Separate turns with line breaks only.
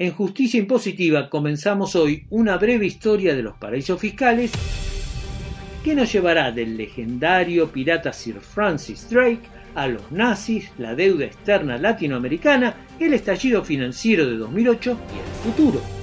En Justicia Impositiva comenzamos hoy una breve historia de los paraísos fiscales que nos llevará del legendario pirata Sir Francis Drake a los nazis, la deuda externa latinoamericana, el estallido financiero de 2008 y el futuro.